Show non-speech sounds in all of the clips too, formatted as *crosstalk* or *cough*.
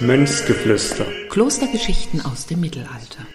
Mönchsgeflüster. Klostergeschichten aus dem Mittelalter.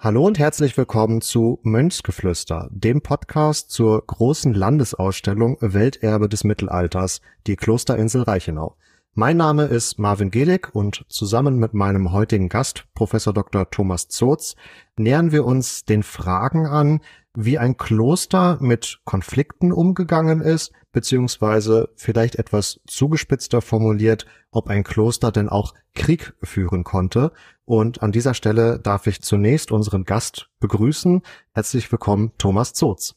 Hallo und herzlich willkommen zu Mönchsgeflüster, dem Podcast zur großen Landesausstellung Welterbe des Mittelalters, die Klosterinsel Reichenau. Mein Name ist Marvin Gedig und zusammen mit meinem heutigen Gast, Professor Dr. Thomas Zotz, nähern wir uns den Fragen an, wie ein Kloster mit Konflikten umgegangen ist, beziehungsweise vielleicht etwas zugespitzter formuliert, ob ein Kloster denn auch Krieg führen konnte. Und an dieser Stelle darf ich zunächst unseren Gast begrüßen. Herzlich willkommen, Thomas Zotz.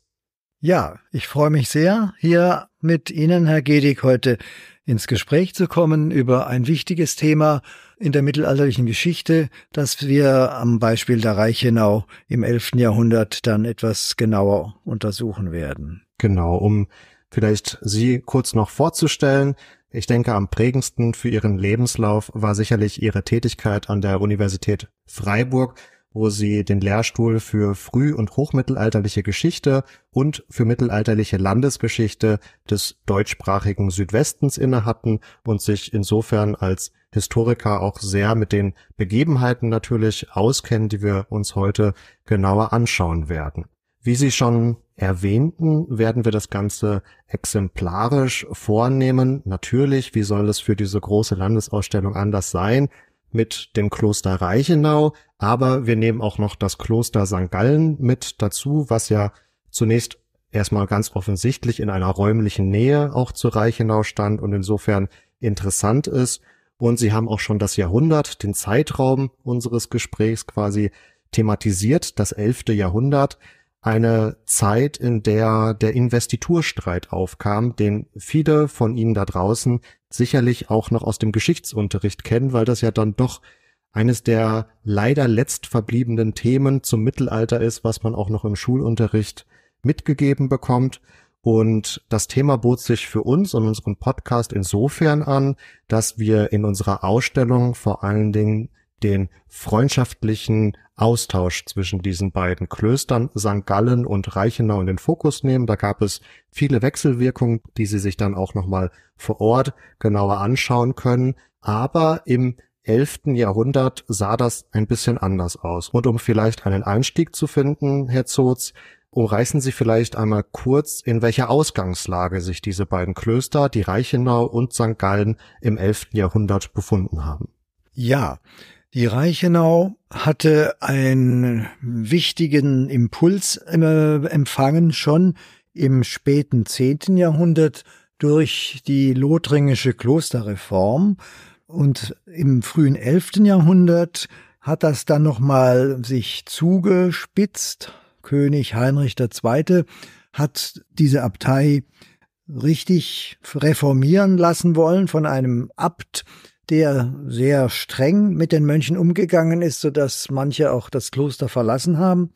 Ja, ich freue mich sehr, hier mit Ihnen, Herr Gedig, heute ins Gespräch zu kommen über ein wichtiges Thema in der mittelalterlichen Geschichte, das wir am Beispiel der Reichenau im 11. Jahrhundert dann etwas genauer untersuchen werden. Genau, um vielleicht Sie kurz noch vorzustellen. Ich denke, am prägendsten für Ihren Lebenslauf war sicherlich Ihre Tätigkeit an der Universität Freiburg, wo Sie den Lehrstuhl für früh- und hochmittelalterliche Geschichte und für mittelalterliche Landesgeschichte des deutschsprachigen Südwestens innehatten und sich insofern als Historiker auch sehr mit den Begebenheiten natürlich auskennen, die wir uns heute genauer anschauen werden. Wie Sie schon erwähnten, werden wir das Ganze exemplarisch vornehmen. Natürlich, wie soll es für diese große Landesausstellung anders sein? Mit dem Kloster Reichenau, aber wir nehmen auch noch das Kloster St. Gallen mit dazu, was ja zunächst erstmal ganz offensichtlich in einer räumlichen Nähe auch zu Reichenau stand und insofern interessant ist. Und Sie haben auch schon das Jahrhundert, den Zeitraum unseres Gesprächs quasi thematisiert, das elfte Jahrhundert eine Zeit, in der der Investiturstreit aufkam, den viele von Ihnen da draußen sicherlich auch noch aus dem Geschichtsunterricht kennen, weil das ja dann doch eines der leider letzt verbliebenen Themen zum Mittelalter ist, was man auch noch im Schulunterricht mitgegeben bekommt. Und das Thema bot sich für uns und unseren Podcast insofern an, dass wir in unserer Ausstellung vor allen Dingen den freundschaftlichen Austausch zwischen diesen beiden Klöstern St. Gallen und Reichenau in den Fokus nehmen. Da gab es viele Wechselwirkungen, die Sie sich dann auch nochmal vor Ort genauer anschauen können. Aber im 11. Jahrhundert sah das ein bisschen anders aus. Und um vielleicht einen Einstieg zu finden, Herr Zotz, umreißen Sie vielleicht einmal kurz, in welcher Ausgangslage sich diese beiden Klöster, die Reichenau und St. Gallen, im 11. Jahrhundert befunden haben. Ja, die Reichenau hatte einen wichtigen Impuls äh, empfangen schon im späten zehnten Jahrhundert durch die lothringische Klosterreform und im frühen elften Jahrhundert hat das dann nochmal sich zugespitzt. König Heinrich II. hat diese Abtei richtig reformieren lassen wollen von einem Abt, der sehr streng mit den Mönchen umgegangen ist, so dass manche auch das Kloster verlassen haben.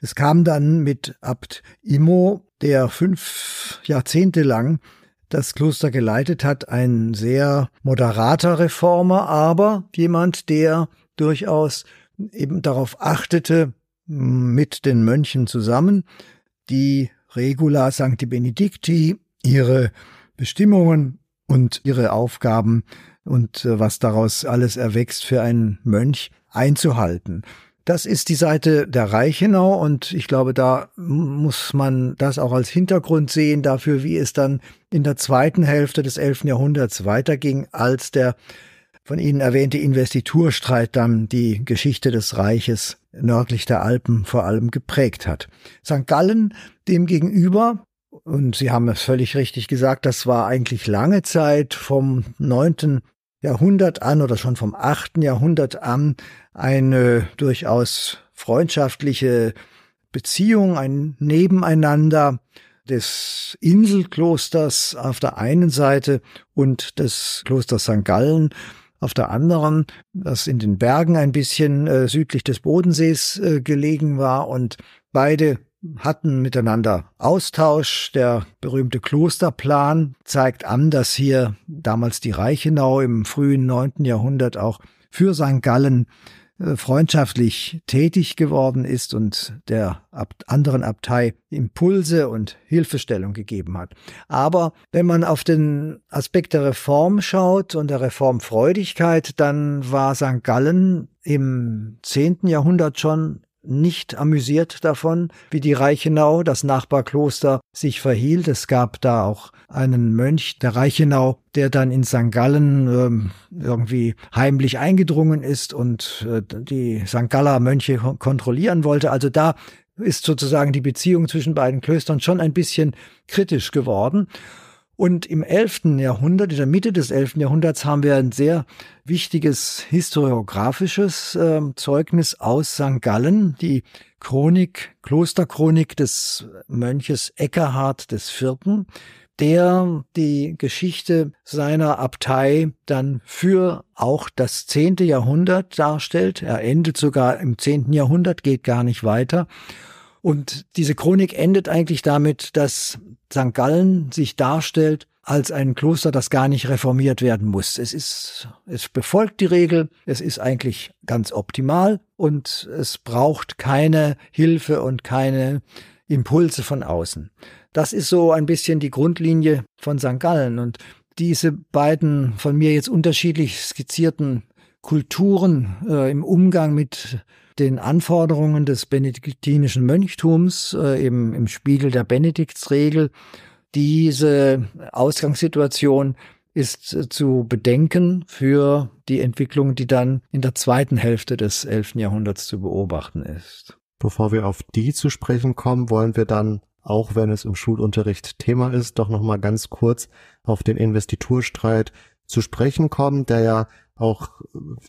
Es kam dann mit Abt Immo, der fünf Jahrzehnte lang das Kloster geleitet hat, ein sehr moderater Reformer, aber jemand, der durchaus eben darauf achtete, mit den Mönchen zusammen, die Regula Sancti Benedicti, ihre Bestimmungen und ihre Aufgaben und äh, was daraus alles erwächst für einen Mönch einzuhalten. Das ist die Seite der Reichenau und ich glaube, da muss man das auch als Hintergrund sehen dafür, wie es dann in der zweiten Hälfte des 11. Jahrhunderts weiterging, als der von Ihnen erwähnte Investiturstreit dann die Geschichte des Reiches nördlich der Alpen vor allem geprägt hat. St. Gallen demgegenüber und Sie haben es völlig richtig gesagt, das war eigentlich lange Zeit vom neunten Jahrhundert an oder schon vom achten Jahrhundert an eine durchaus freundschaftliche Beziehung, ein Nebeneinander des Inselklosters auf der einen Seite und des Klosters St. Gallen auf der anderen, das in den Bergen ein bisschen äh, südlich des Bodensees äh, gelegen war und beide hatten miteinander Austausch. Der berühmte Klosterplan zeigt an, dass hier damals die Reichenau im frühen neunten Jahrhundert auch für St. Gallen äh, freundschaftlich tätig geworden ist und der anderen Abtei Impulse und Hilfestellung gegeben hat. Aber wenn man auf den Aspekt der Reform schaut und der Reformfreudigkeit, dann war St. Gallen im zehnten Jahrhundert schon nicht amüsiert davon, wie die Reichenau, das Nachbarkloster, sich verhielt. Es gab da auch einen Mönch der Reichenau, der dann in St. Gallen ähm, irgendwie heimlich eingedrungen ist und äh, die St. Galler Mönche kontrollieren wollte. Also da ist sozusagen die Beziehung zwischen beiden Klöstern schon ein bisschen kritisch geworden. Und im 11. Jahrhundert, in der Mitte des 11. Jahrhunderts, haben wir ein sehr wichtiges historiografisches äh, Zeugnis aus St. Gallen, die Chronik, Klosterchronik des Mönches Eckerhard Vierten, der die Geschichte seiner Abtei dann für auch das zehnte Jahrhundert darstellt. Er endet sogar im zehnten Jahrhundert, geht gar nicht weiter. Und diese Chronik endet eigentlich damit, dass St. Gallen sich darstellt als ein Kloster, das gar nicht reformiert werden muss. Es ist, es befolgt die Regel, es ist eigentlich ganz optimal und es braucht keine Hilfe und keine Impulse von außen. Das ist so ein bisschen die Grundlinie von St. Gallen und diese beiden von mir jetzt unterschiedlich skizzierten Kulturen äh, im Umgang mit den Anforderungen des benediktinischen Mönchtums, äh, eben im Spiegel der Benediktsregel. Diese Ausgangssituation ist äh, zu bedenken für die Entwicklung, die dann in der zweiten Hälfte des 11. Jahrhunderts zu beobachten ist. Bevor wir auf die zu sprechen kommen, wollen wir dann, auch wenn es im Schulunterricht Thema ist, doch nochmal ganz kurz auf den Investiturstreit zu sprechen kommen, der ja auch,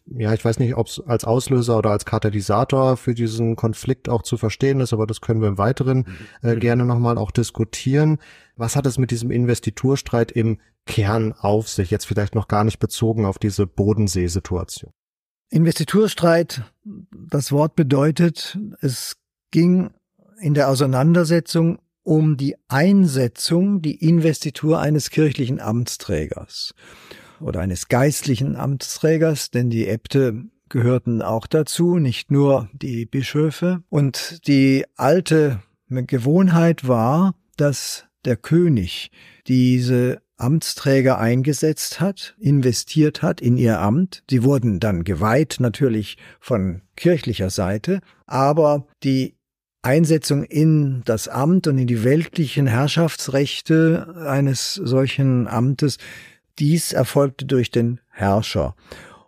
ja, ich weiß nicht, ob es als Auslöser oder als Katalysator für diesen Konflikt auch zu verstehen ist, aber das können wir im Weiteren äh, mhm. gerne nochmal auch diskutieren. Was hat es mit diesem Investiturstreit im Kern auf sich, jetzt vielleicht noch gar nicht bezogen auf diese Bodenseesituation? Investiturstreit, das Wort bedeutet, es ging in der Auseinandersetzung um die Einsetzung, die Investitur eines kirchlichen Amtsträgers oder eines geistlichen Amtsträgers, denn die Äbte gehörten auch dazu, nicht nur die Bischöfe. Und die alte Gewohnheit war, dass der König diese Amtsträger eingesetzt hat, investiert hat in ihr Amt. Sie wurden dann geweiht, natürlich von kirchlicher Seite, aber die Einsetzung in das Amt und in die weltlichen Herrschaftsrechte eines solchen Amtes dies erfolgte durch den Herrscher.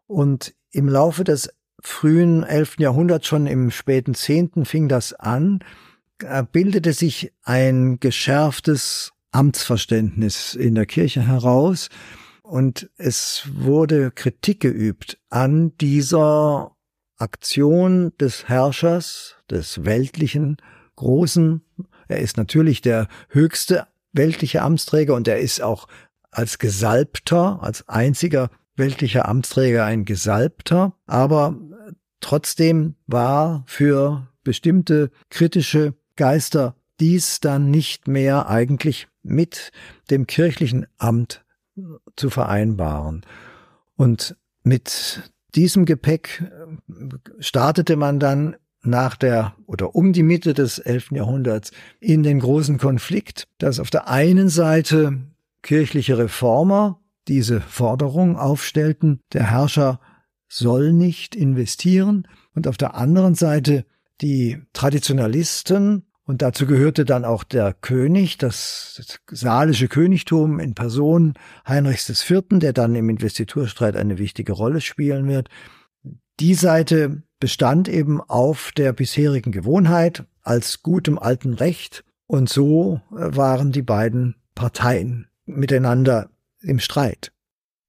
Und im Laufe des frühen 11. Jahrhunderts, schon im späten 10. fing das an, bildete sich ein geschärftes Amtsverständnis in der Kirche heraus und es wurde Kritik geübt an dieser Aktion des Herrschers, des weltlichen Großen. Er ist natürlich der höchste weltliche Amtsträger und er ist auch als Gesalbter, als einziger weltlicher Amtsträger ein Gesalbter, aber trotzdem war für bestimmte kritische Geister dies dann nicht mehr eigentlich mit dem kirchlichen Amt zu vereinbaren. Und mit diesem Gepäck startete man dann nach der oder um die Mitte des 11. Jahrhunderts in den großen Konflikt, dass auf der einen Seite kirchliche Reformer diese Forderung aufstellten, der Herrscher soll nicht investieren und auf der anderen Seite die Traditionalisten und dazu gehörte dann auch der König, das saalische Königtum in Person Heinrichs IV., der dann im Investiturstreit eine wichtige Rolle spielen wird. Die Seite bestand eben auf der bisherigen Gewohnheit als gutem alten Recht und so waren die beiden Parteien miteinander im Streit.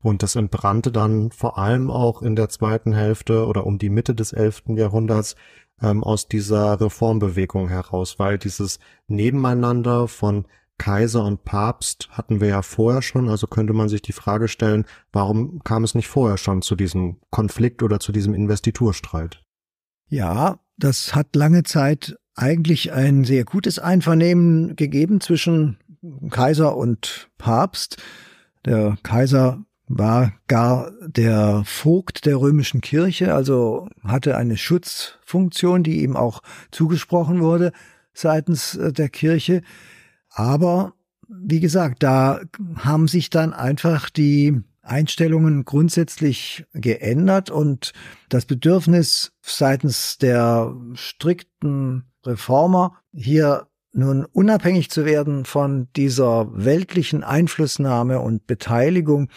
Und das entbrannte dann vor allem auch in der zweiten Hälfte oder um die Mitte des 11. Jahrhunderts ähm, aus dieser Reformbewegung heraus, weil dieses Nebeneinander von Kaiser und Papst hatten wir ja vorher schon, also könnte man sich die Frage stellen, warum kam es nicht vorher schon zu diesem Konflikt oder zu diesem Investiturstreit? Ja, das hat lange Zeit eigentlich ein sehr gutes Einvernehmen gegeben zwischen Kaiser und Papst. Der Kaiser war gar der Vogt der römischen Kirche, also hatte eine Schutzfunktion, die ihm auch zugesprochen wurde seitens äh, der Kirche. Aber wie gesagt, da haben sich dann einfach die Einstellungen grundsätzlich geändert und das Bedürfnis seitens der strikten Reformer hier nun unabhängig zu werden von dieser weltlichen Einflussnahme und Beteiligung,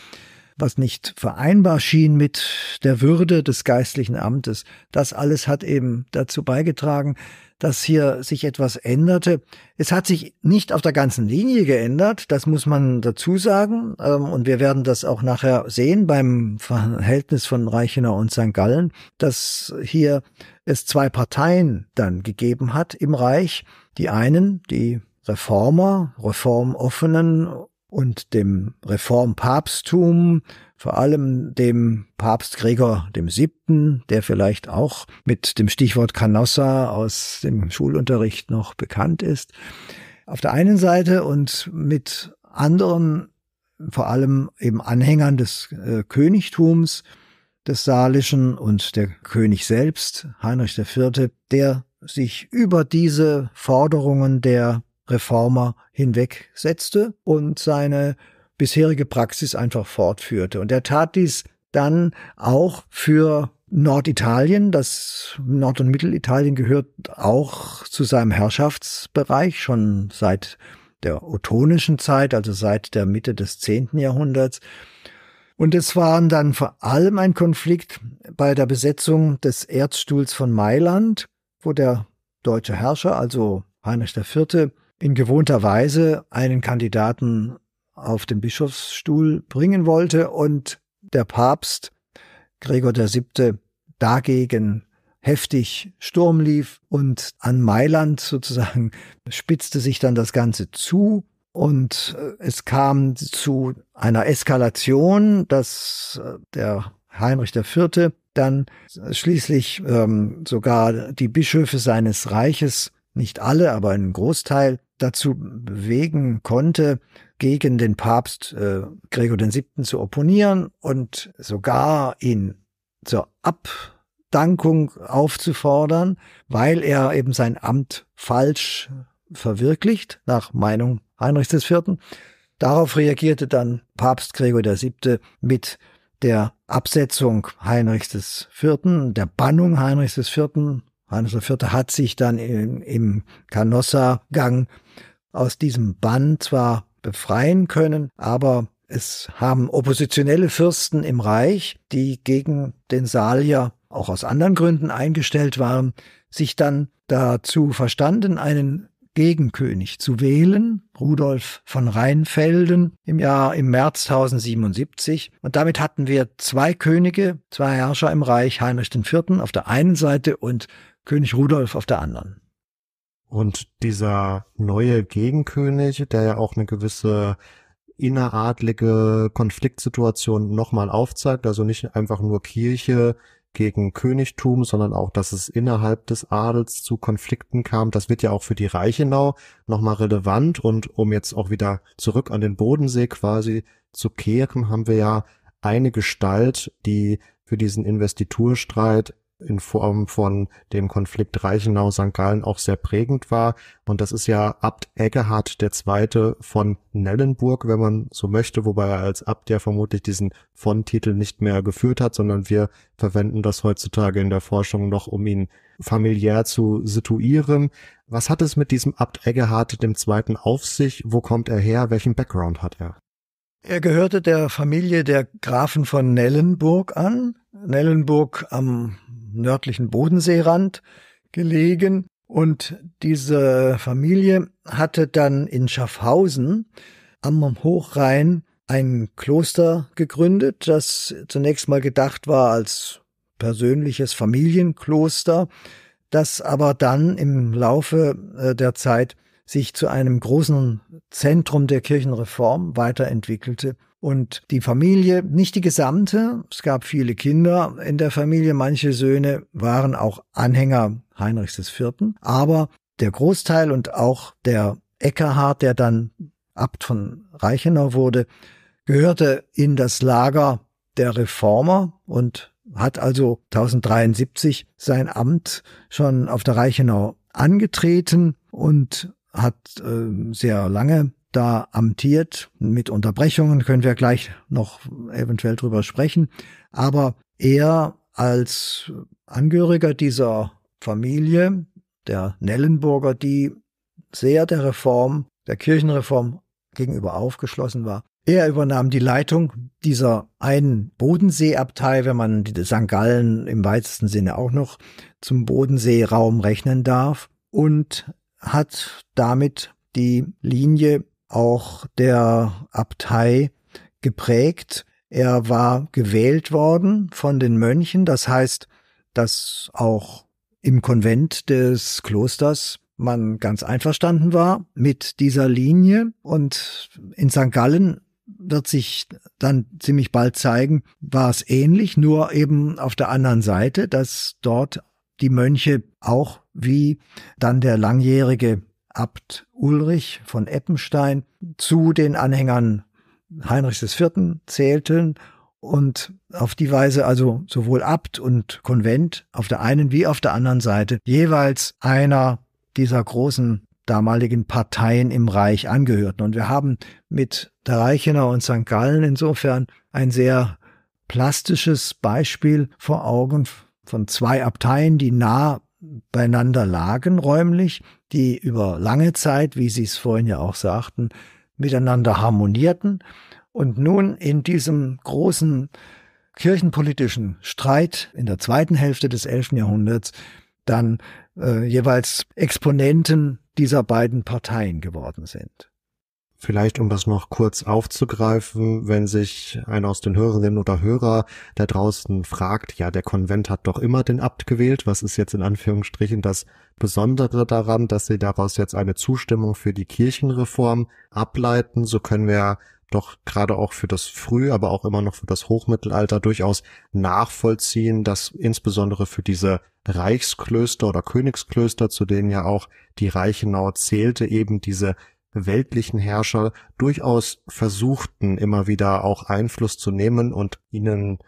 was nicht vereinbar schien mit der Würde des geistlichen Amtes, das alles hat eben dazu beigetragen, dass hier sich etwas änderte. Es hat sich nicht auf der ganzen Linie geändert, das muss man dazu sagen. Ähm, und wir werden das auch nachher sehen beim Verhältnis von Reichenau und St. Gallen, dass hier es zwei Parteien dann gegeben hat im Reich. Die einen, die Reformer, reformoffenen und dem Reformpapsttum, vor allem dem Papst Gregor dem Siebten, der vielleicht auch mit dem Stichwort Canossa aus dem Schulunterricht noch bekannt ist. Auf der einen Seite und mit anderen, vor allem eben Anhängern des äh, Königtums, des Salischen und der König selbst, Heinrich IV., der sich über diese Forderungen der Reformer hinwegsetzte und seine bisherige Praxis einfach fortführte. Und er tat dies dann auch für Norditalien, das Nord- und Mittelitalien gehört auch zu seinem Herrschaftsbereich schon seit der ottonischen Zeit, also seit der Mitte des zehnten Jahrhunderts. Und es waren dann vor allem ein Konflikt bei der Besetzung des Erzstuhls von Mailand, wo der deutsche Herrscher, also Heinrich IV., in gewohnter Weise einen Kandidaten auf den Bischofsstuhl bringen wollte und der Papst Gregor VII. dagegen heftig Sturm lief und an Mailand sozusagen spitzte sich dann das Ganze zu und äh, es kam zu einer Eskalation, dass äh, der Heinrich IV. dann schließlich ähm, sogar die Bischöfe seines Reiches, nicht alle, aber einen Großteil, dazu bewegen konnte, gegen den Papst äh, Gregor VII. zu opponieren und sogar ihn zur Abdankung aufzufordern, weil er eben sein Amt falsch verwirklicht, nach Meinung Heinrichs IV. Darauf reagierte dann Papst Gregor VII. mit der Absetzung Heinrichs IV., der Bannung Heinrichs IV. Heinrich IV. hat sich dann im, im Canossa-Gang aus diesem Bann zwar befreien können, aber es haben oppositionelle Fürsten im Reich, die gegen den Salier auch aus anderen Gründen eingestellt waren, sich dann dazu verstanden, einen Gegenkönig zu wählen, Rudolf von Rheinfelden im Jahr im März 1077. Und damit hatten wir zwei Könige, zwei Herrscher im Reich, Heinrich IV. auf der einen Seite und König Rudolf auf der anderen. Und dieser neue Gegenkönig, der ja auch eine gewisse inneradlige Konfliktsituation nochmal aufzeigt, also nicht einfach nur Kirche gegen Königtum, sondern auch, dass es innerhalb des Adels zu Konflikten kam. Das wird ja auch für die Reichenau nochmal relevant. Und um jetzt auch wieder zurück an den Bodensee quasi zu kehren, haben wir ja eine Gestalt, die für diesen Investiturstreit in Form von dem Konflikt Reichenau-St. Gallen auch sehr prägend war. Und das ist ja Abt Eggehard Zweite von Nellenburg, wenn man so möchte, wobei er als Abt ja vermutlich diesen von-Titel nicht mehr geführt hat, sondern wir verwenden das heutzutage in der Forschung noch, um ihn familiär zu situieren. Was hat es mit diesem Abt Eggehard Zweiten auf sich? Wo kommt er her? Welchen Background hat er? Er gehörte der Familie der Grafen von Nellenburg an. Nellenburg am nördlichen Bodenseerand gelegen. Und diese Familie hatte dann in Schaffhausen am Hochrhein ein Kloster gegründet, das zunächst mal gedacht war als persönliches Familienkloster, das aber dann im Laufe äh, der Zeit sich zu einem großen Zentrum der Kirchenreform weiterentwickelte und die Familie, nicht die gesamte, es gab viele Kinder in der Familie, manche Söhne waren auch Anhänger Heinrichs IV., aber der Großteil und auch der Eckerhard, der dann Abt von Reichenau wurde, gehörte in das Lager der Reformer und hat also 1073 sein Amt schon auf der Reichenau angetreten und hat äh, sehr lange da amtiert. Mit Unterbrechungen können wir gleich noch eventuell drüber sprechen. Aber er als Angehöriger dieser Familie, der Nellenburger, die sehr der Reform, der Kirchenreform gegenüber aufgeschlossen war. Er übernahm die Leitung dieser einen Bodenseeabtei, wenn man die St. Gallen im weitesten Sinne auch noch zum Bodenseeraum rechnen darf, und hat damit die Linie auch der Abtei geprägt. Er war gewählt worden von den Mönchen, das heißt, dass auch im Konvent des Klosters man ganz einverstanden war mit dieser Linie und in St. Gallen wird sich dann ziemlich bald zeigen, war es ähnlich, nur eben auf der anderen Seite, dass dort die Mönche auch wie dann der langjährige Abt Ulrich von Eppenstein zu den Anhängern Heinrichs IV. zählten und auf die Weise also sowohl Abt und Konvent auf der einen wie auf der anderen Seite jeweils einer dieser großen damaligen Parteien im Reich angehörten. Und wir haben mit der Reichenau und St. Gallen insofern ein sehr plastisches Beispiel vor Augen von zwei Abteien, die nah beieinander lagen räumlich, die über lange Zeit, wie Sie es vorhin ja auch sagten, miteinander harmonierten und nun in diesem großen kirchenpolitischen Streit in der zweiten Hälfte des 11. Jahrhunderts dann äh, jeweils Exponenten dieser beiden Parteien geworden sind. Vielleicht, um das noch kurz aufzugreifen, wenn sich einer aus den Hörerinnen oder Hörer da draußen fragt, ja, der Konvent hat doch immer den Abt gewählt, was ist jetzt in Anführungsstrichen das Besondere daran, dass sie daraus jetzt eine Zustimmung für die Kirchenreform ableiten, so können wir doch gerade auch für das Früh, aber auch immer noch für das Hochmittelalter durchaus nachvollziehen, dass insbesondere für diese Reichsklöster oder Königsklöster, zu denen ja auch die Reichenau zählte, eben diese weltlichen Herrscher durchaus versuchten, immer wieder auch Einfluss zu nehmen und ihnen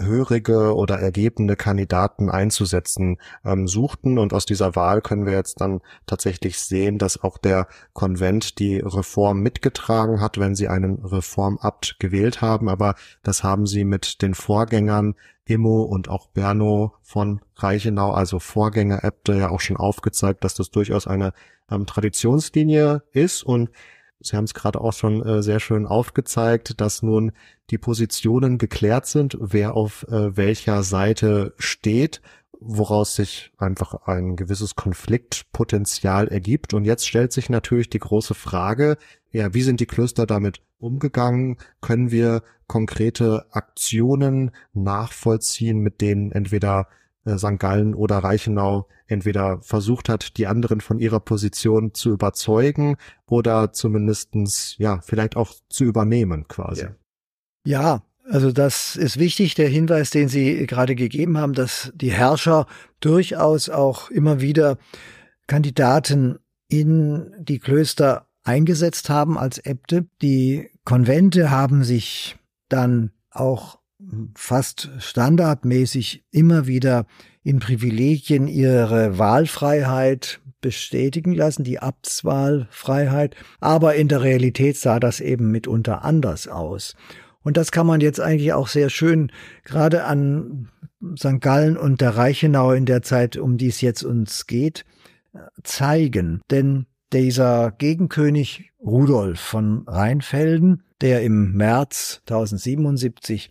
hörige oder ergebene Kandidaten einzusetzen ähm, suchten. Und aus dieser Wahl können wir jetzt dann tatsächlich sehen, dass auch der Konvent die Reform mitgetragen hat, wenn sie einen Reformabt gewählt haben. Aber das haben sie mit den Vorgängern Immo und auch Berno von Reichenau, also Vorgängeräbte, ja auch schon aufgezeigt, dass das durchaus eine ähm, Traditionslinie ist. Und Sie haben es gerade auch schon äh, sehr schön aufgezeigt, dass nun die Positionen geklärt sind, wer auf äh, welcher Seite steht, woraus sich einfach ein gewisses Konfliktpotenzial ergibt. Und jetzt stellt sich natürlich die große Frage, ja, wie sind die Klöster damit umgegangen? Können wir konkrete Aktionen nachvollziehen, mit denen entweder äh, St. Gallen oder Reichenau entweder versucht hat, die anderen von ihrer Position zu überzeugen oder zumindestens ja, vielleicht auch zu übernehmen quasi. Ja. ja, also das ist wichtig, der Hinweis, den Sie gerade gegeben haben, dass die Herrscher durchaus auch immer wieder Kandidaten in die Klöster eingesetzt haben als Äbte. Die Konvente haben sich dann auch fast standardmäßig immer wieder in Privilegien ihre Wahlfreiheit bestätigen lassen, die Abtswahlfreiheit, aber in der Realität sah das eben mitunter anders aus. Und das kann man jetzt eigentlich auch sehr schön gerade an St. Gallen und der Reichenau in der Zeit, um die es jetzt uns geht, zeigen. Denn dieser Gegenkönig Rudolf von Rheinfelden, der im März 1077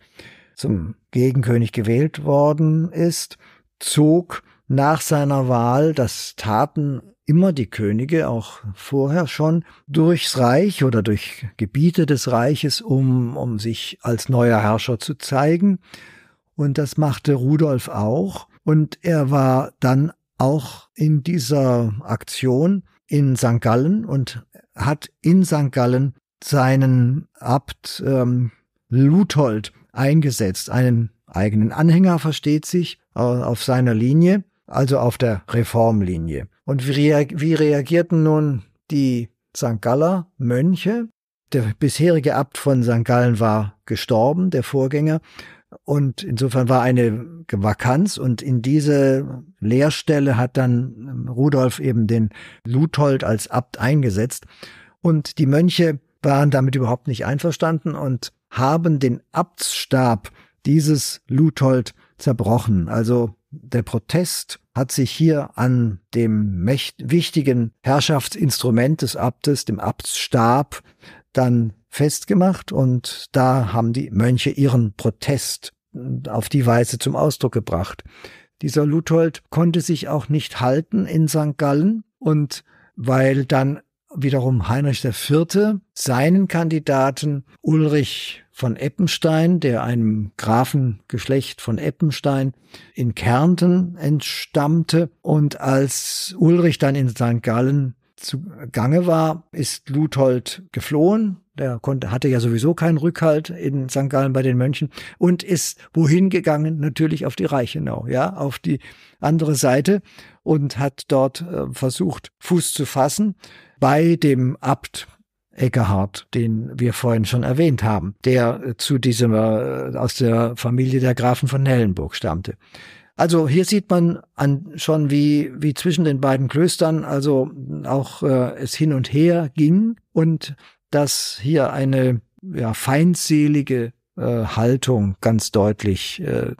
zum Gegenkönig gewählt worden ist, zog nach seiner Wahl, das taten immer die Könige, auch vorher schon, durchs Reich oder durch Gebiete des Reiches, um, um sich als neuer Herrscher zu zeigen. Und das machte Rudolf auch. Und er war dann auch in dieser Aktion in St. Gallen und hat in St. Gallen seinen Abt ähm, Luthold eingesetzt, einen eigenen Anhänger versteht sich, auf seiner Linie, also auf der Reformlinie. Und wie, reagierten nun die St. Galler Mönche? Der bisherige Abt von St. Gallen war gestorben, der Vorgänger. Und insofern war eine Vakanz und in diese Lehrstelle hat dann Rudolf eben den Luthold als Abt eingesetzt. Und die Mönche waren damit überhaupt nicht einverstanden und haben den Abtsstab dieses Luthold zerbrochen. Also der Protest hat sich hier an dem wichtigen Herrschaftsinstrument des Abtes, dem Abtsstab, dann festgemacht und da haben die Mönche ihren Protest auf die Weise zum Ausdruck gebracht. Dieser Luthold konnte sich auch nicht halten in St. Gallen und weil dann wiederum Heinrich IV. seinen Kandidaten Ulrich von Eppenstein, der einem Grafengeschlecht von Eppenstein in Kärnten entstammte. Und als Ulrich dann in St. Gallen zugange war, ist Luthold geflohen. Der konnte, hatte ja sowieso keinen Rückhalt in St. Gallen bei den Mönchen und ist wohin gegangen? Natürlich auf die Reichenau, ja, auf die andere Seite und hat dort äh, versucht, Fuß zu fassen bei dem Abt Eckehard, den wir vorhin schon erwähnt haben, der äh, zu diesem äh, aus der Familie der Grafen von Nellenburg stammte. Also hier sieht man an, schon, wie, wie zwischen den beiden Klöstern also auch äh, es hin und her ging und dass hier eine ja, feindselige äh, Haltung ganz deutlich äh,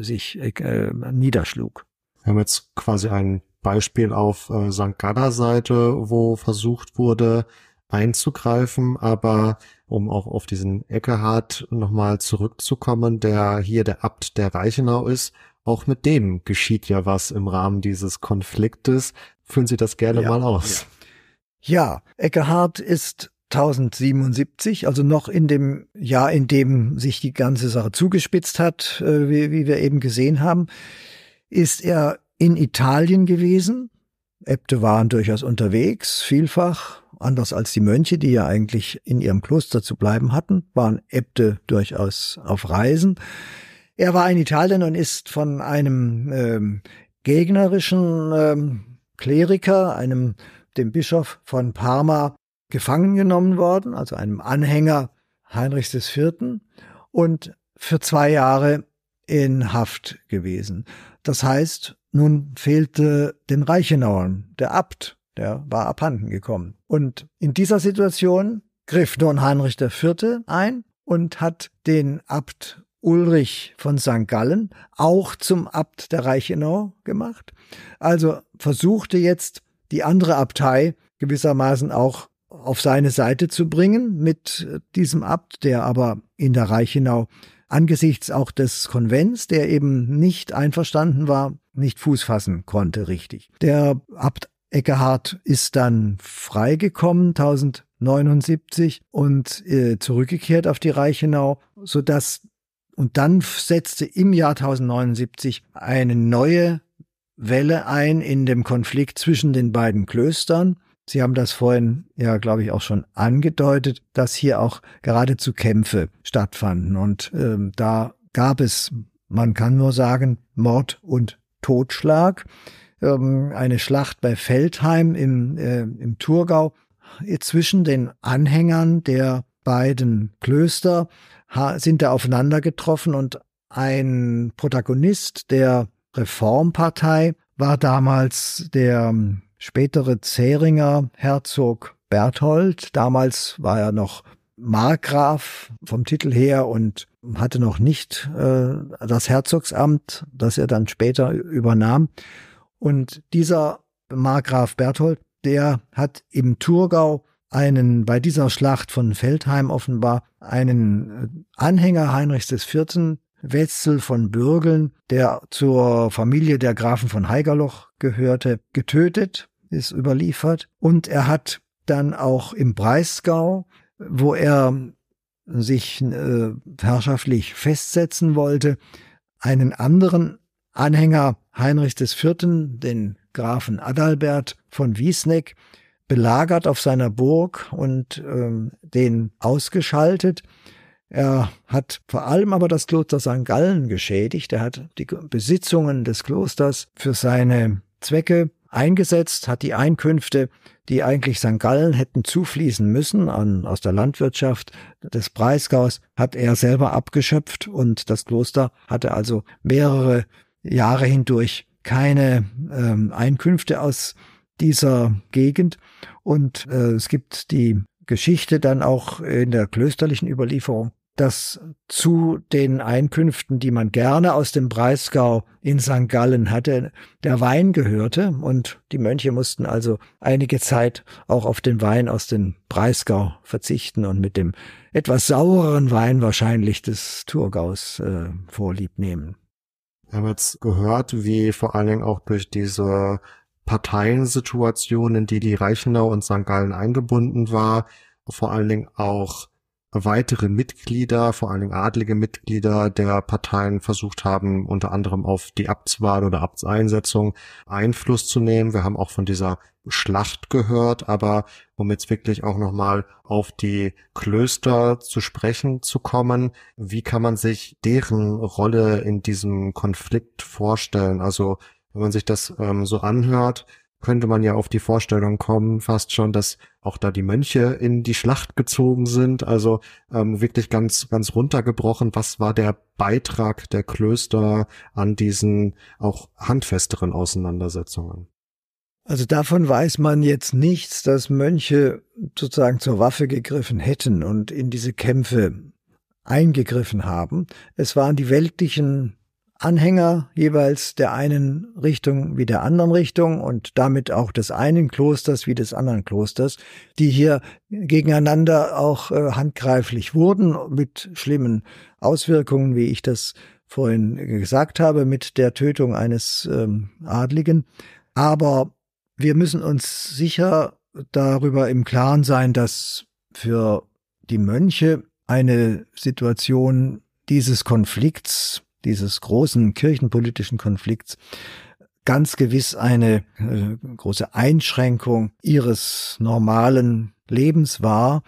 sich äh, niederschlug. Wir haben jetzt quasi ein Beispiel auf äh, St. Gada Seite, wo versucht wurde, einzugreifen, aber um auch auf diesen Eckehard nochmal zurückzukommen, der hier der Abt der Reichenau ist, auch mit dem geschieht ja was im Rahmen dieses Konfliktes. Führen Sie das gerne ja, mal aus. Ja. ja, Eckehard ist 1077, also noch in dem Jahr, in dem sich die ganze Sache zugespitzt hat, äh, wie, wie wir eben gesehen haben, ist er in Italien gewesen. Äbte waren durchaus unterwegs, vielfach, anders als die Mönche, die ja eigentlich in ihrem Kloster zu bleiben hatten, waren Äbte durchaus auf Reisen. Er war in Italien und ist von einem ähm, gegnerischen ähm, Kleriker, einem dem Bischof von Parma, gefangen genommen worden, also einem Anhänger Heinrichs IV. und für zwei Jahre in Haft gewesen. Das heißt, nun fehlte den Reichenauern der Abt, der war abhanden gekommen. Und in dieser Situation griff nun Heinrich IV. ein und hat den Abt Ulrich von St. Gallen auch zum Abt der Reichenau gemacht. Also versuchte jetzt die andere Abtei gewissermaßen auch auf seine Seite zu bringen mit diesem Abt, der aber in der Reichenau angesichts auch des Konvents, der eben nicht einverstanden war, nicht Fuß fassen konnte richtig. Der Abt Eckehard ist dann freigekommen 1079 und äh, zurückgekehrt auf die Reichenau, so dass und dann setzte im Jahr 1079 eine neue Welle ein in dem Konflikt zwischen den beiden Klöstern. Sie haben das vorhin ja, glaube ich, auch schon angedeutet, dass hier auch geradezu Kämpfe stattfanden. Und ähm, da gab es, man kann nur sagen, Mord und Totschlag. Ähm, eine Schlacht bei Feldheim im, äh, im Thurgau zwischen den Anhängern der beiden Klöster sind da aufeinander getroffen und ein Protagonist der Reformpartei war damals der spätere Zähringer Herzog Berthold. Damals war er noch Markgraf vom Titel her und hatte noch nicht äh, das Herzogsamt, das er dann später übernahm. Und dieser Markgraf Berthold, der hat im Thurgau einen, bei dieser Schlacht von Feldheim offenbar, einen äh, Anhänger Heinrichs IV., Wetzel von Bürgeln, der zur Familie der Grafen von Heigerloch gehörte, getötet ist überliefert. Und er hat dann auch im Breisgau, wo er sich äh, herrschaftlich festsetzen wollte, einen anderen Anhänger Heinrichs IV., den Grafen Adalbert von Wiesneck, belagert auf seiner Burg und ähm, den ausgeschaltet. Er hat vor allem aber das Kloster St. Gallen geschädigt. Er hat die Besitzungen des Klosters für seine Zwecke eingesetzt, hat die Einkünfte, die eigentlich St. Gallen hätten zufließen müssen an, aus der Landwirtschaft des Breisgaus, hat er selber abgeschöpft und das Kloster hatte also mehrere Jahre hindurch keine ähm, Einkünfte aus dieser Gegend. Und äh, es gibt die Geschichte dann auch in der klösterlichen Überlieferung, dass zu den Einkünften, die man gerne aus dem Breisgau in St. Gallen hatte, der Wein gehörte und die Mönche mussten also einige Zeit auch auf den Wein aus dem Breisgau verzichten und mit dem etwas saureren Wein wahrscheinlich des Thurgaus äh, vorlieb nehmen. Wir haben jetzt gehört, wie vor allen Dingen auch durch diese Parteiensituation, in die die Reichenau und St. Gallen eingebunden war, vor allen Dingen auch weitere Mitglieder, vor allen Dingen adlige Mitglieder der Parteien versucht haben, unter anderem auf die Abtswahl oder Abtseinsetzung Einfluss zu nehmen. Wir haben auch von dieser Schlacht gehört, aber um jetzt wirklich auch nochmal auf die Klöster zu sprechen zu kommen, wie kann man sich deren Rolle in diesem Konflikt vorstellen? Also wenn man sich das ähm, so anhört, könnte man ja auf die Vorstellung kommen, fast schon, dass auch da die Mönche in die Schlacht gezogen sind. Also ähm, wirklich ganz, ganz runtergebrochen. Was war der Beitrag der Klöster an diesen auch handfesteren Auseinandersetzungen? Also davon weiß man jetzt nichts, dass Mönche sozusagen zur Waffe gegriffen hätten und in diese Kämpfe eingegriffen haben. Es waren die weltlichen Anhänger jeweils der einen Richtung wie der anderen Richtung und damit auch des einen Klosters wie des anderen Klosters, die hier gegeneinander auch äh, handgreiflich wurden mit schlimmen Auswirkungen, wie ich das vorhin gesagt habe, mit der Tötung eines ähm, Adligen. Aber wir müssen uns sicher darüber im Klaren sein, dass für die Mönche eine Situation dieses Konflikts dieses großen kirchenpolitischen Konflikts ganz gewiss eine äh, große Einschränkung ihres normalen Lebens war,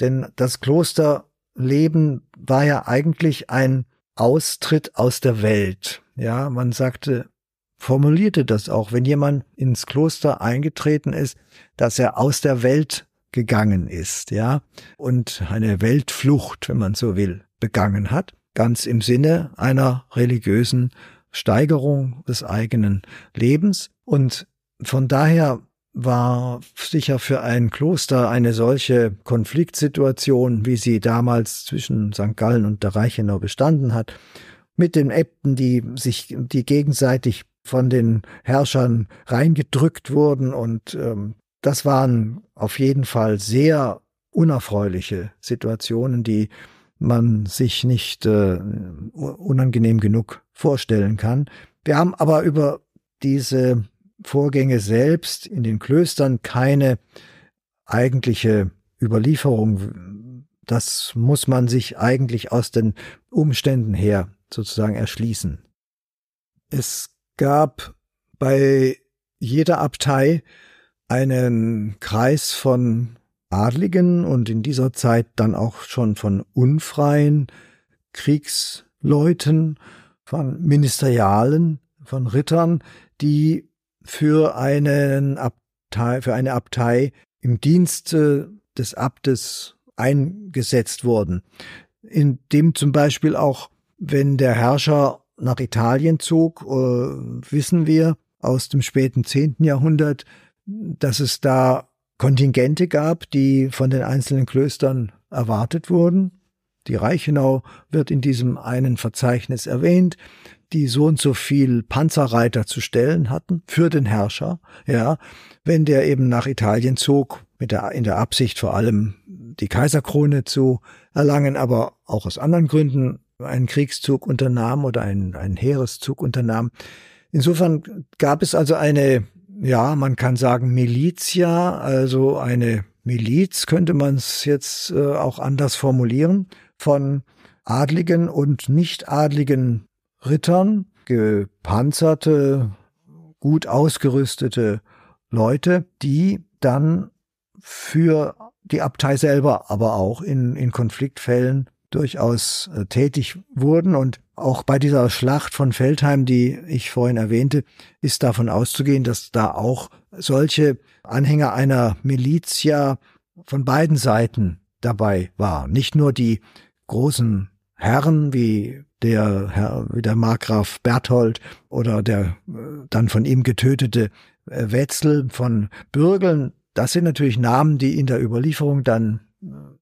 denn das Klosterleben war ja eigentlich ein Austritt aus der Welt. Ja, man sagte, formulierte das auch, wenn jemand ins Kloster eingetreten ist, dass er aus der Welt gegangen ist, ja, und eine Weltflucht, wenn man so will, begangen hat ganz im Sinne einer religiösen Steigerung des eigenen Lebens. Und von daher war sicher für ein Kloster eine solche Konfliktsituation, wie sie damals zwischen St. Gallen und der Reichenau bestanden hat, mit den Äbten, die sich, die gegenseitig von den Herrschern reingedrückt wurden und ähm, das waren auf jeden Fall sehr unerfreuliche Situationen, die man sich nicht äh, unangenehm genug vorstellen kann. Wir haben aber über diese Vorgänge selbst in den Klöstern keine eigentliche Überlieferung. Das muss man sich eigentlich aus den Umständen her sozusagen erschließen. Es gab bei jeder Abtei einen Kreis von Adligen und in dieser Zeit dann auch schon von unfreien Kriegsleuten, von Ministerialen, von Rittern, die für einen Abtei, für eine Abtei im Dienste des Abtes eingesetzt wurden, in dem zum Beispiel auch, wenn der Herrscher nach Italien zog, äh, wissen wir aus dem späten zehnten Jahrhundert, dass es da Kontingente gab, die von den einzelnen Klöstern erwartet wurden. Die Reichenau wird in diesem einen Verzeichnis erwähnt, die so und so viel Panzerreiter zu stellen hatten für den Herrscher, ja, wenn der eben nach Italien zog, mit der, in der Absicht vor allem die Kaiserkrone zu erlangen, aber auch aus anderen Gründen einen Kriegszug unternahm oder einen, einen Heereszug unternahm. Insofern gab es also eine ja, man kann sagen Militia, also eine Miliz könnte man es jetzt äh, auch anders formulieren, von adligen und nicht adligen Rittern, gepanzerte, gut ausgerüstete Leute, die dann für die Abtei selber, aber auch in, in Konfliktfällen durchaus äh, tätig wurden. Und auch bei dieser Schlacht von Feldheim, die ich vorhin erwähnte, ist davon auszugehen, dass da auch solche Anhänger einer Militia von beiden Seiten dabei war. Nicht nur die großen Herren wie der Herr, wie der Markgraf Berthold oder der äh, dann von ihm getötete äh, Wetzel von Bürgeln. Das sind natürlich Namen, die in der Überlieferung dann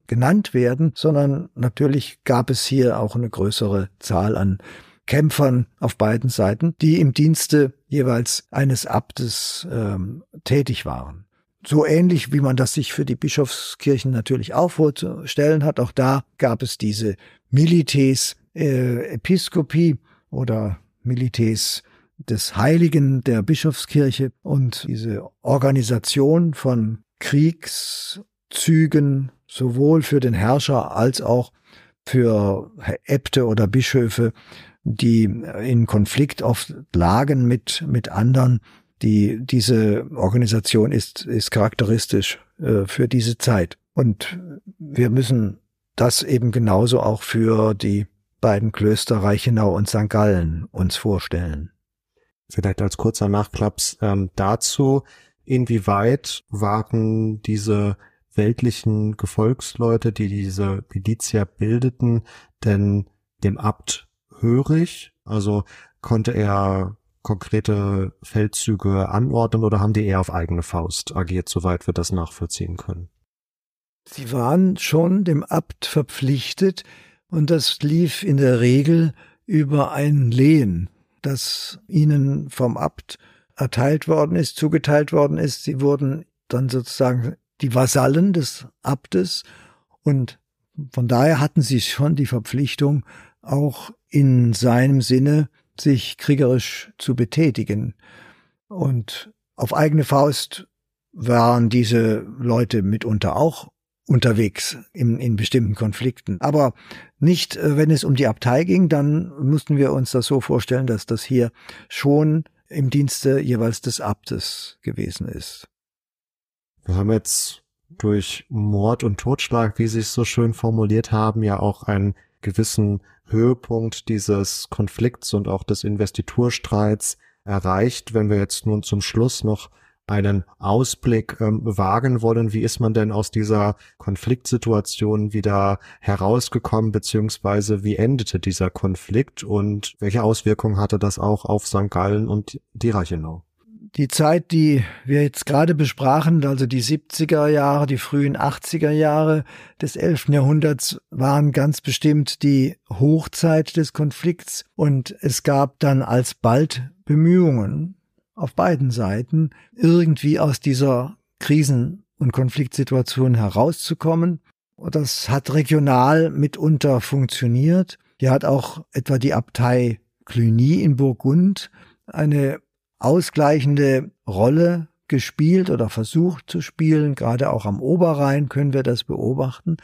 genannt werden, sondern natürlich gab es hier auch eine größere Zahl an Kämpfern auf beiden Seiten, die im Dienste jeweils eines Abtes ähm, tätig waren so ähnlich wie man das sich für die Bischofskirchen natürlich auch vorzustellen hat. Auch da gab es diese Milites äh, Episkopie oder Milites des Heiligen der Bischofskirche und diese Organisation von Kriegszügen sowohl für den Herrscher als auch für Äbte oder Bischöfe, die in Konflikt oft lagen mit, mit anderen die, diese Organisation ist, ist charakteristisch äh, für diese Zeit. Und wir müssen das eben genauso auch für die beiden Klöster Reichenau und St. Gallen uns vorstellen. Vielleicht als kurzer Nachklaps ähm, dazu, inwieweit waren diese weltlichen Gefolgsleute, die diese Militia bildeten, denn dem Abt hörig? Also konnte er konkrete Feldzüge anordnen oder haben die eher auf eigene Faust agiert, soweit wir das nachvollziehen können? Sie waren schon dem Abt verpflichtet und das lief in der Regel über ein Lehen, das ihnen vom Abt erteilt worden ist, zugeteilt worden ist. Sie wurden dann sozusagen die Vasallen des Abtes und von daher hatten sie schon die Verpflichtung, auch in seinem Sinne sich kriegerisch zu betätigen. Und auf eigene Faust waren diese Leute mitunter auch unterwegs in, in bestimmten Konflikten. Aber nicht, äh, wenn es um die Abtei ging, dann mussten wir uns das so vorstellen, dass das hier schon im Dienste jeweils des Abtes gewesen ist. Wir haben jetzt durch Mord und Totschlag, wie Sie es so schön formuliert haben, ja auch einen gewissen Höhepunkt dieses Konflikts und auch des Investiturstreits erreicht. Wenn wir jetzt nun zum Schluss noch einen Ausblick ähm, wagen wollen, wie ist man denn aus dieser Konfliktsituation wieder herausgekommen, beziehungsweise wie endete dieser Konflikt und welche Auswirkungen hatte das auch auf St. Gallen und die Reichenau? Die Zeit, die wir jetzt gerade besprachen, also die 70er Jahre, die frühen 80er Jahre des 11. Jahrhunderts, waren ganz bestimmt die Hochzeit des Konflikts und es gab dann alsbald Bemühungen auf beiden Seiten, irgendwie aus dieser Krisen- und Konfliktsituation herauszukommen. Und das hat regional mitunter funktioniert. Hier hat auch etwa die Abtei Cluny in Burgund eine ausgleichende Rolle gespielt oder versucht zu spielen. Gerade auch am Oberrhein können wir das beobachten.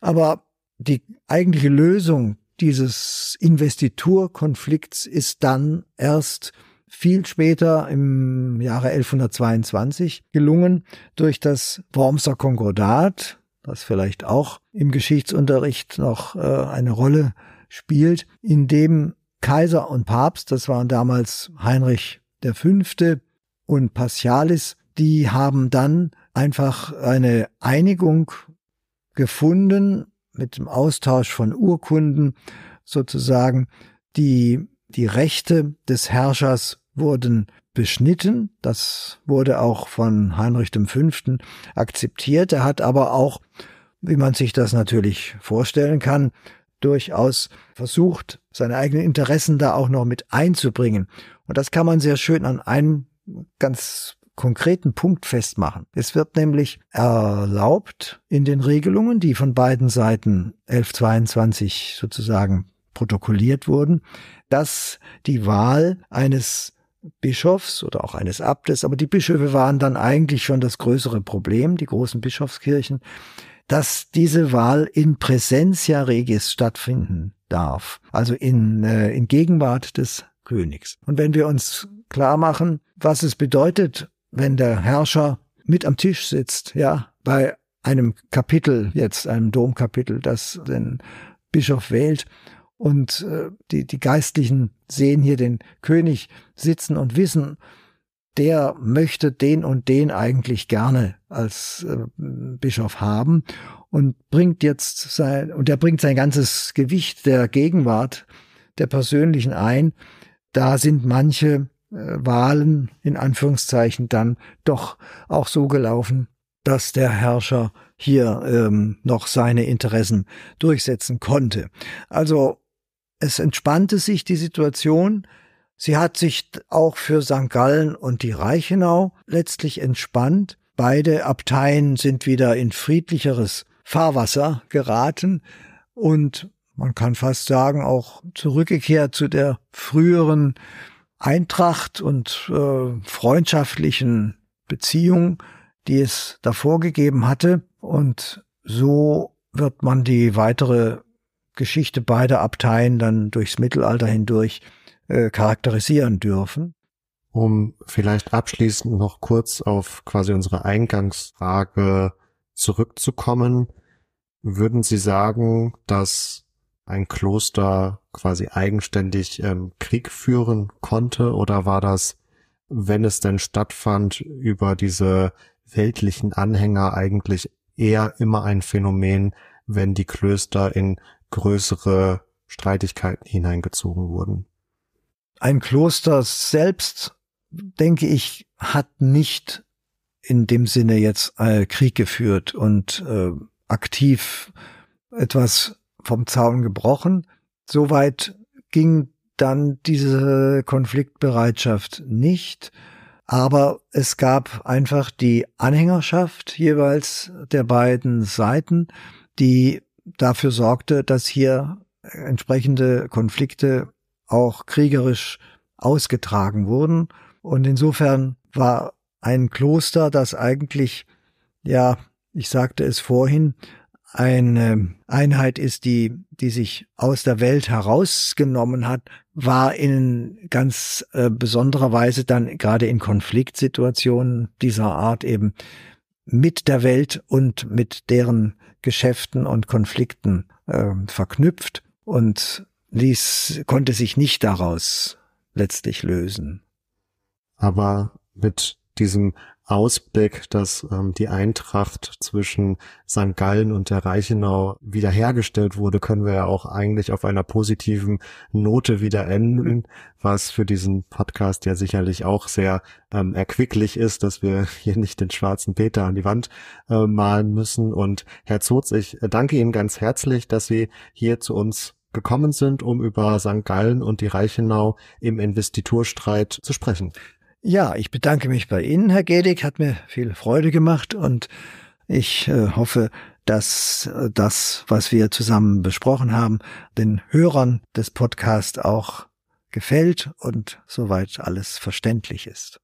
Aber die eigentliche Lösung dieses Investiturkonflikts ist dann erst viel später im Jahre 1122 gelungen durch das Wormser Konkordat, das vielleicht auch im Geschichtsunterricht noch äh, eine Rolle spielt, in dem Kaiser und Papst, das waren damals Heinrich der Fünfte und Paschalis, die haben dann einfach eine Einigung gefunden mit dem Austausch von Urkunden sozusagen. Die, die Rechte des Herrschers wurden beschnitten. Das wurde auch von Heinrich V. akzeptiert. Er hat aber auch, wie man sich das natürlich vorstellen kann, durchaus versucht, seine eigenen Interessen da auch noch mit einzubringen. Und das kann man sehr schön an einem ganz konkreten Punkt festmachen. Es wird nämlich erlaubt in den Regelungen, die von beiden Seiten 1122 sozusagen protokolliert wurden, dass die Wahl eines Bischofs oder auch eines Abtes, aber die Bischöfe waren dann eigentlich schon das größere Problem, die großen Bischofskirchen, dass diese Wahl in Präsentia Regis stattfinden darf, also in, äh, in Gegenwart des Königs. Und wenn wir uns klar machen, was es bedeutet, wenn der Herrscher mit am Tisch sitzt, ja, bei einem Kapitel, jetzt einem Domkapitel, das den Bischof wählt. Und äh, die, die Geistlichen sehen hier den König sitzen und wissen, der möchte den und den eigentlich gerne als äh, Bischof haben und bringt jetzt sein, und er bringt sein ganzes Gewicht der Gegenwart, der persönlichen ein. Da sind manche äh, Wahlen in Anführungszeichen dann doch auch so gelaufen, dass der Herrscher hier ähm, noch seine Interessen durchsetzen konnte. Also es entspannte sich die Situation. Sie hat sich auch für St. Gallen und die Reichenau letztlich entspannt. Beide Abteien sind wieder in friedlicheres Fahrwasser geraten und man kann fast sagen auch zurückgekehrt zu der früheren Eintracht und äh, freundschaftlichen Beziehung, die es davor gegeben hatte. Und so wird man die weitere Geschichte beider Abteien dann durchs Mittelalter hindurch äh, charakterisieren dürfen. Um vielleicht abschließend noch kurz auf quasi unsere Eingangsfrage zurückzukommen, würden Sie sagen, dass ein Kloster quasi eigenständig ähm, Krieg führen konnte oder war das, wenn es denn stattfand, über diese weltlichen Anhänger eigentlich eher immer ein Phänomen, wenn die Klöster in größere Streitigkeiten hineingezogen wurden. Ein Kloster selbst, denke ich, hat nicht in dem Sinne jetzt äh, Krieg geführt und äh, aktiv etwas vom Zaun gebrochen. Soweit ging dann diese Konfliktbereitschaft nicht. Aber es gab einfach die Anhängerschaft jeweils der beiden Seiten, die dafür sorgte, dass hier entsprechende Konflikte auch kriegerisch ausgetragen wurden. Und insofern war ein Kloster, das eigentlich, ja, ich sagte es vorhin, eine Einheit ist, die, die sich aus der Welt herausgenommen hat, war in ganz äh, besonderer Weise dann gerade in Konfliktsituationen dieser Art eben mit der Welt und mit deren Geschäften und Konflikten äh, verknüpft und ließ, konnte sich nicht daraus letztlich lösen. Aber mit diesem Ausblick, dass ähm, die Eintracht zwischen St. Gallen und der Reichenau wiederhergestellt wurde, können wir ja auch eigentlich auf einer positiven Note wieder enden, was für diesen Podcast ja sicherlich auch sehr ähm, erquicklich ist, dass wir *laughs* hier nicht den schwarzen Peter an die Wand äh, malen müssen. Und Herr Zotz, ich danke Ihnen ganz herzlich, dass Sie hier zu uns gekommen sind, um über St. Gallen und die Reichenau im Investiturstreit zu sprechen. Ja, ich bedanke mich bei Ihnen, Herr Gedig, hat mir viel Freude gemacht und ich äh, hoffe, dass äh, das, was wir zusammen besprochen haben, den Hörern des Podcasts auch gefällt und soweit alles verständlich ist.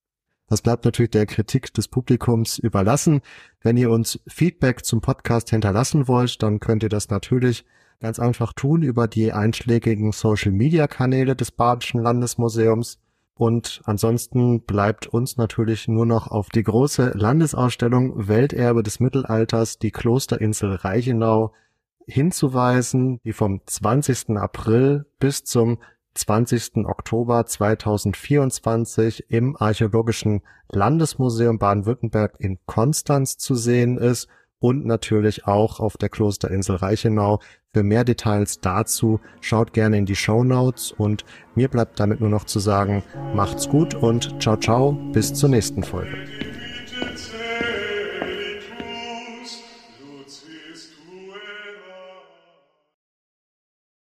Das bleibt natürlich der Kritik des Publikums überlassen. Wenn ihr uns Feedback zum Podcast hinterlassen wollt, dann könnt ihr das natürlich ganz einfach tun über die einschlägigen Social-Media-Kanäle des Badischen Landesmuseums. Und ansonsten bleibt uns natürlich nur noch auf die große Landesausstellung Welterbe des Mittelalters, die Klosterinsel Reichenau, hinzuweisen, die vom 20. April bis zum 20. Oktober 2024 im Archäologischen Landesmuseum Baden-Württemberg in Konstanz zu sehen ist und natürlich auch auf der Klosterinsel Reichenau. Für mehr Details dazu schaut gerne in die Show Notes und mir bleibt damit nur noch zu sagen, macht's gut und ciao ciao, bis zur nächsten Folge.